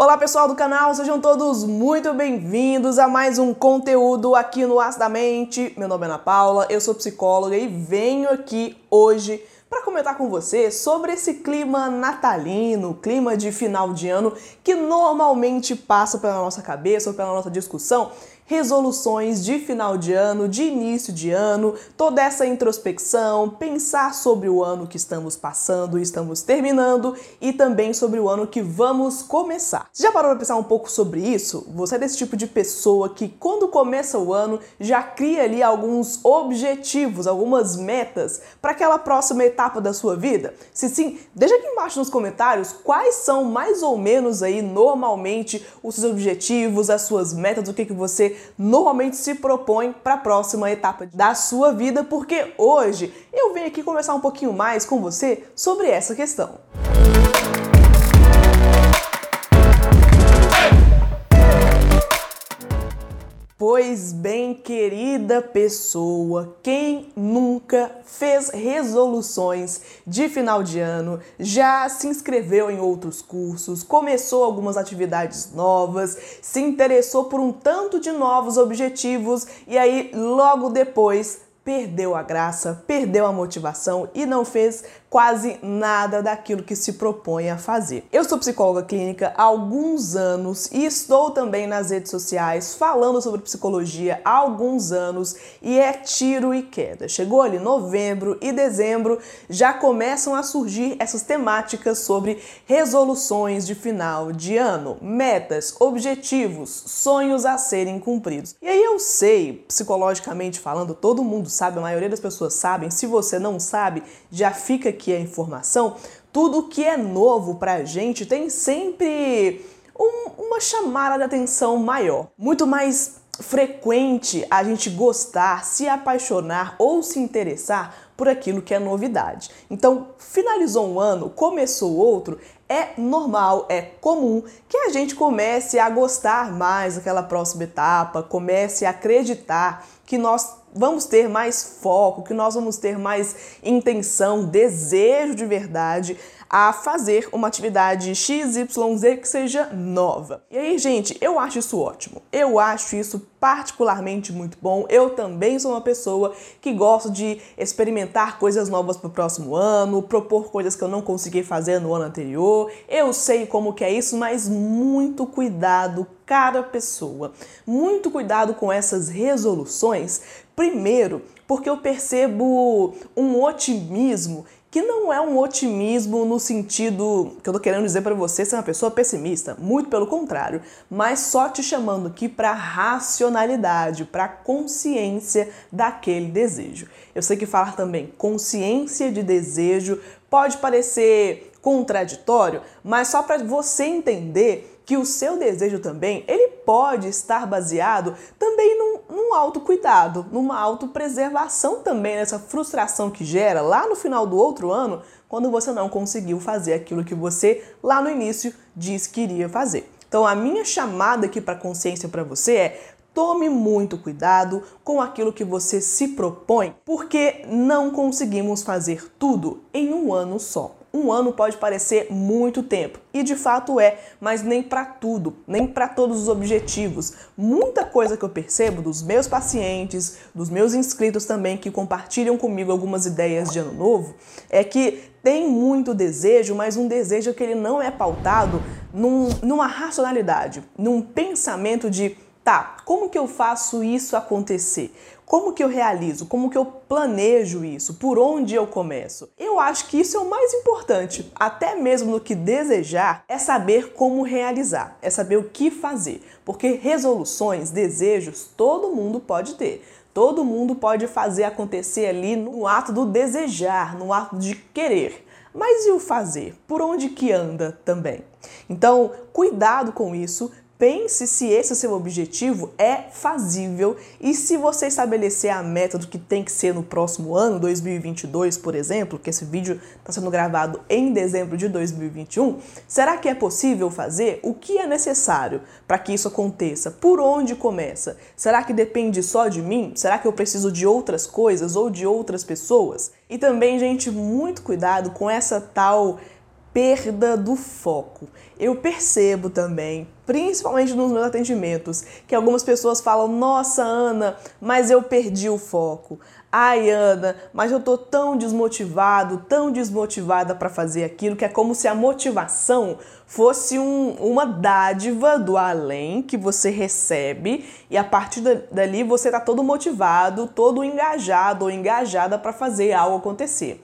Olá pessoal do canal, sejam todos muito bem-vindos a mais um conteúdo aqui no Acidamente. Meu nome é Ana Paula, eu sou psicóloga e venho aqui hoje para comentar com você sobre esse clima natalino, clima de final de ano que normalmente passa pela nossa cabeça ou pela nossa discussão resoluções de final de ano, de início de ano, toda essa introspecção, pensar sobre o ano que estamos passando estamos terminando e também sobre o ano que vamos começar. Você já parou para pensar um pouco sobre isso? Você é desse tipo de pessoa que quando começa o ano já cria ali alguns objetivos, algumas metas para aquela próxima etapa da sua vida? Se sim, deixa aqui embaixo nos comentários quais são mais ou menos aí normalmente os seus objetivos, as suas metas, o que que você normalmente se propõe para a próxima etapa da sua vida, porque hoje eu venho aqui conversar um pouquinho mais com você sobre essa questão. Pois bem, querida pessoa, quem nunca fez resoluções de final de ano, já se inscreveu em outros cursos, começou algumas atividades novas, se interessou por um tanto de novos objetivos e aí logo depois perdeu a graça, perdeu a motivação e não fez quase nada daquilo que se propõe a fazer. Eu sou psicóloga clínica há alguns anos e estou também nas redes sociais falando sobre psicologia há alguns anos e é tiro e queda. Chegou ali novembro e dezembro, já começam a surgir essas temáticas sobre resoluções de final de ano, metas, objetivos, sonhos a serem cumpridos. E aí eu sei, psicologicamente falando, todo mundo sabe, a maioria das pessoas sabem, se você não sabe, já fica aqui a informação, tudo que é novo para a gente tem sempre um, uma chamada de atenção maior. Muito mais frequente a gente gostar, se apaixonar ou se interessar por aquilo que é novidade. Então, finalizou um ano, começou outro, é normal, é comum que a gente comece a gostar mais daquela próxima etapa, comece a acreditar que nós vamos ter mais foco, que nós vamos ter mais intenção, desejo de verdade a fazer uma atividade XYZ que seja nova. E aí, gente, eu acho isso ótimo. Eu acho isso particularmente muito bom. Eu também sou uma pessoa que gosto de experimentar coisas novas para o próximo ano, propor coisas que eu não consegui fazer no ano anterior. Eu sei como que é isso, mas muito cuidado cada pessoa. Muito cuidado com essas resoluções. Primeiro, porque eu percebo um otimismo que não é um otimismo no sentido que eu tô querendo dizer para você ser uma pessoa pessimista, muito pelo contrário, mas só te chamando aqui para racionalidade, para consciência daquele desejo. Eu sei que falar também consciência de desejo pode parecer contraditório, mas só para você entender que o seu desejo também, ele pode estar baseado também num, num autocuidado, numa autopreservação também, nessa frustração que gera lá no final do outro ano, quando você não conseguiu fazer aquilo que você lá no início disse que iria fazer. Então a minha chamada aqui para consciência para você é Tome muito cuidado com aquilo que você se propõe, porque não conseguimos fazer tudo em um ano só um ano pode parecer muito tempo, e de fato é, mas nem para tudo, nem para todos os objetivos. Muita coisa que eu percebo dos meus pacientes, dos meus inscritos também que compartilham comigo algumas ideias de ano novo, é que tem muito desejo, mas um desejo que ele não é pautado num, numa racionalidade, num pensamento de tá, como que eu faço isso acontecer? Como que eu realizo? Como que eu planejo isso? Por onde eu começo? Eu acho que isso é o mais importante, até mesmo no que desejar, é saber como realizar, é saber o que fazer, porque resoluções, desejos, todo mundo pode ter. Todo mundo pode fazer acontecer ali no ato do desejar, no ato de querer. Mas e o fazer? Por onde que anda também? Então, cuidado com isso, Pense se esse seu objetivo é fazível e se você estabelecer a meta do que tem que ser no próximo ano, 2022, por exemplo, que esse vídeo está sendo gravado em dezembro de 2021, será que é possível fazer? O que é necessário para que isso aconteça? Por onde começa? Será que depende só de mim? Será que eu preciso de outras coisas ou de outras pessoas? E também, gente, muito cuidado com essa tal perda do foco. Eu percebo também, principalmente nos meus atendimentos, que algumas pessoas falam: Nossa, Ana, mas eu perdi o foco. Ai, Ana, mas eu tô tão desmotivado, tão desmotivada para fazer aquilo, que é como se a motivação fosse um, uma dádiva do além que você recebe e a partir dali você tá todo motivado, todo engajado ou engajada para fazer algo acontecer.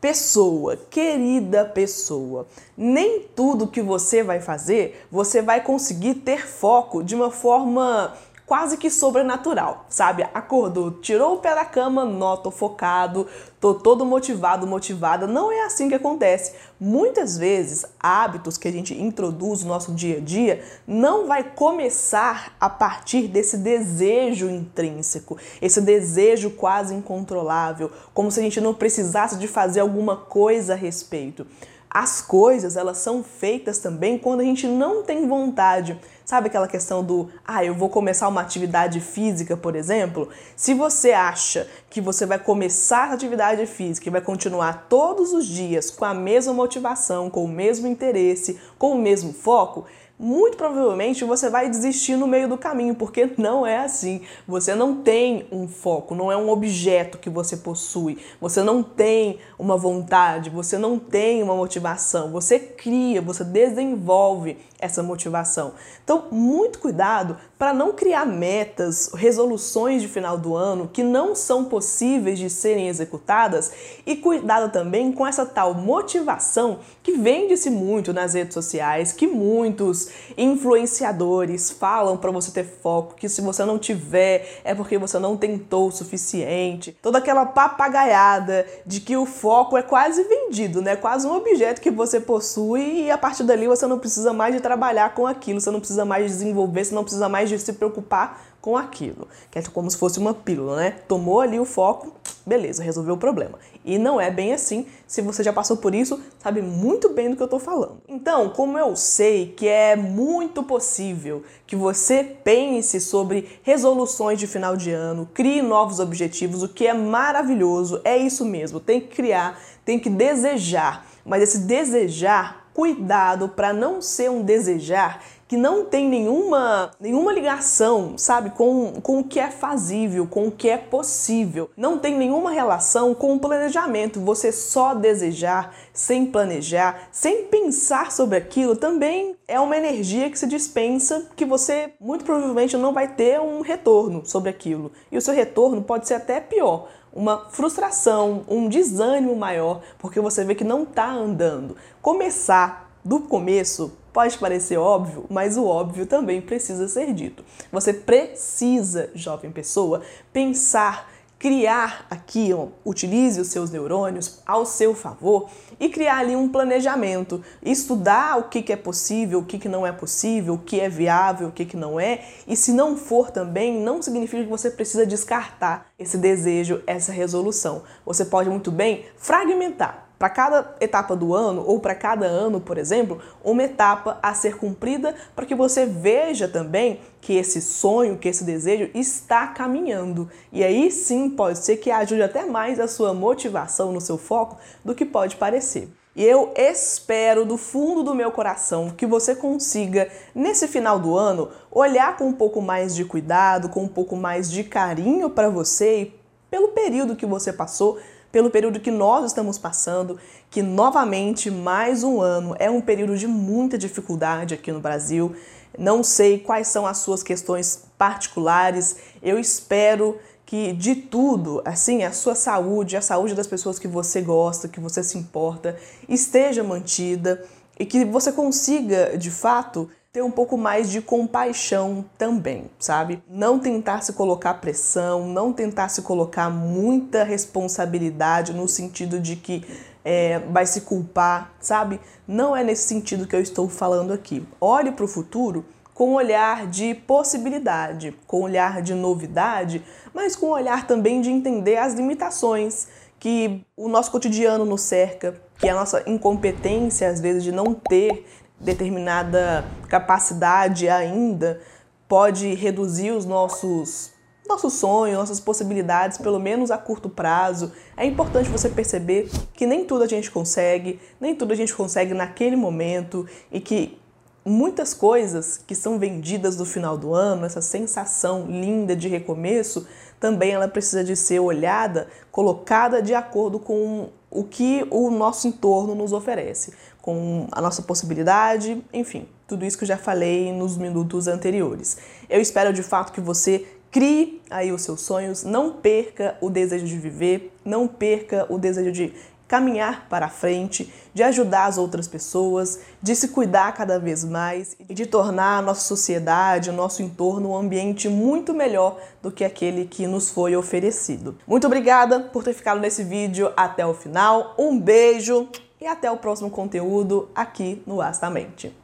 Pessoa, querida pessoa, nem tudo que você vai fazer você vai conseguir ter foco de uma forma quase que sobrenatural, sabe? Acordou, tirou o pé da cama, noto focado, tô todo motivado, motivada. Não é assim que acontece. Muitas vezes, hábitos que a gente introduz no nosso dia a dia não vai começar a partir desse desejo intrínseco, esse desejo quase incontrolável, como se a gente não precisasse de fazer alguma coisa a respeito. As coisas, elas são feitas também quando a gente não tem vontade. Sabe aquela questão do, ah, eu vou começar uma atividade física, por exemplo? Se você acha que você vai começar a atividade física e vai continuar todos os dias com a mesma motivação, com o mesmo interesse, com o mesmo foco, muito provavelmente você vai desistir no meio do caminho, porque não é assim. Você não tem um foco, não é um objeto que você possui, você não tem uma vontade, você não tem uma motivação, você cria, você desenvolve essa motivação. Então, muito cuidado para não criar metas, resoluções de final do ano que não são possíveis de serem executadas e cuidado também com essa tal motivação que vende-se muito nas redes sociais, que muitos influenciadores falam para você ter foco, que se você não tiver é porque você não tentou o suficiente. Toda aquela papagaiada de que o foco é quase vendido, né? Quase um objeto que você possui e a partir dali você não precisa mais de trabalhar com aquilo, você não precisa mais desenvolver, você não precisa mais de se preocupar com aquilo. Que é como se fosse uma pílula, né? Tomou ali o foco, beleza, resolveu o problema. E não é bem assim. Se você já passou por isso, sabe muito bem do que eu tô falando. Então, como eu sei que é muito possível que você pense sobre resoluções de final de ano, crie novos objetivos, o que é maravilhoso, é isso mesmo. Tem que criar, tem que desejar. Mas esse desejar, cuidado para não ser um desejar que não tem nenhuma, nenhuma ligação, sabe, com, com o que é fazível, com o que é possível. Não tem nenhuma relação com o planejamento. Você só desejar, sem planejar, sem pensar sobre aquilo, também é uma energia que se dispensa que você muito provavelmente não vai ter um retorno sobre aquilo. E o seu retorno pode ser até pior uma frustração, um desânimo maior, porque você vê que não está andando. Começar do começo Pode parecer óbvio, mas o óbvio também precisa ser dito. Você precisa, jovem pessoa, pensar criar aqui, ó, utilize os seus neurônios ao seu favor e criar ali um planejamento, estudar o que, que é possível, o que, que não é possível, o que é viável, o que, que não é, e se não for também, não significa que você precisa descartar esse desejo, essa resolução. Você pode muito bem fragmentar para cada etapa do ano ou para cada ano, por exemplo, uma etapa a ser cumprida para que você veja também que esse sonho, que esse desejo está caminhando. E aí sim pode ser que ajude até mais a sua motivação no seu foco do que pode parecer. E eu espero do fundo do meu coração que você consiga, nesse final do ano, olhar com um pouco mais de cuidado, com um pouco mais de carinho para você e pelo período que você passou pelo período que nós estamos passando, que novamente mais um ano é um período de muita dificuldade aqui no Brasil. Não sei quais são as suas questões particulares. Eu espero que de tudo, assim, a sua saúde, a saúde das pessoas que você gosta, que você se importa, esteja mantida e que você consiga, de fato, ter um pouco mais de compaixão também, sabe? Não tentar se colocar pressão, não tentar se colocar muita responsabilidade no sentido de que é, vai se culpar, sabe? Não é nesse sentido que eu estou falando aqui. Olhe para o futuro com olhar de possibilidade, com olhar de novidade, mas com olhar também de entender as limitações que o nosso cotidiano nos cerca, que a nossa incompetência, às vezes, de não ter determinada capacidade ainda pode reduzir os nossos nosso sonho, nossas possibilidades, pelo menos a curto prazo. É importante você perceber que nem tudo a gente consegue, nem tudo a gente consegue naquele momento e que muitas coisas que são vendidas no final do ano, essa sensação linda de recomeço, também ela precisa de ser olhada, colocada de acordo com o que o nosso entorno nos oferece, com a nossa possibilidade, enfim, tudo isso que eu já falei nos minutos anteriores. Eu espero de fato que você Crie aí os seus sonhos, não perca o desejo de viver, não perca o desejo de caminhar para frente, de ajudar as outras pessoas, de se cuidar cada vez mais e de tornar a nossa sociedade, o nosso entorno um ambiente muito melhor do que aquele que nos foi oferecido. Muito obrigada por ter ficado nesse vídeo até o final. Um beijo e até o próximo conteúdo aqui no Astamente.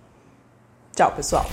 Tchau, pessoal.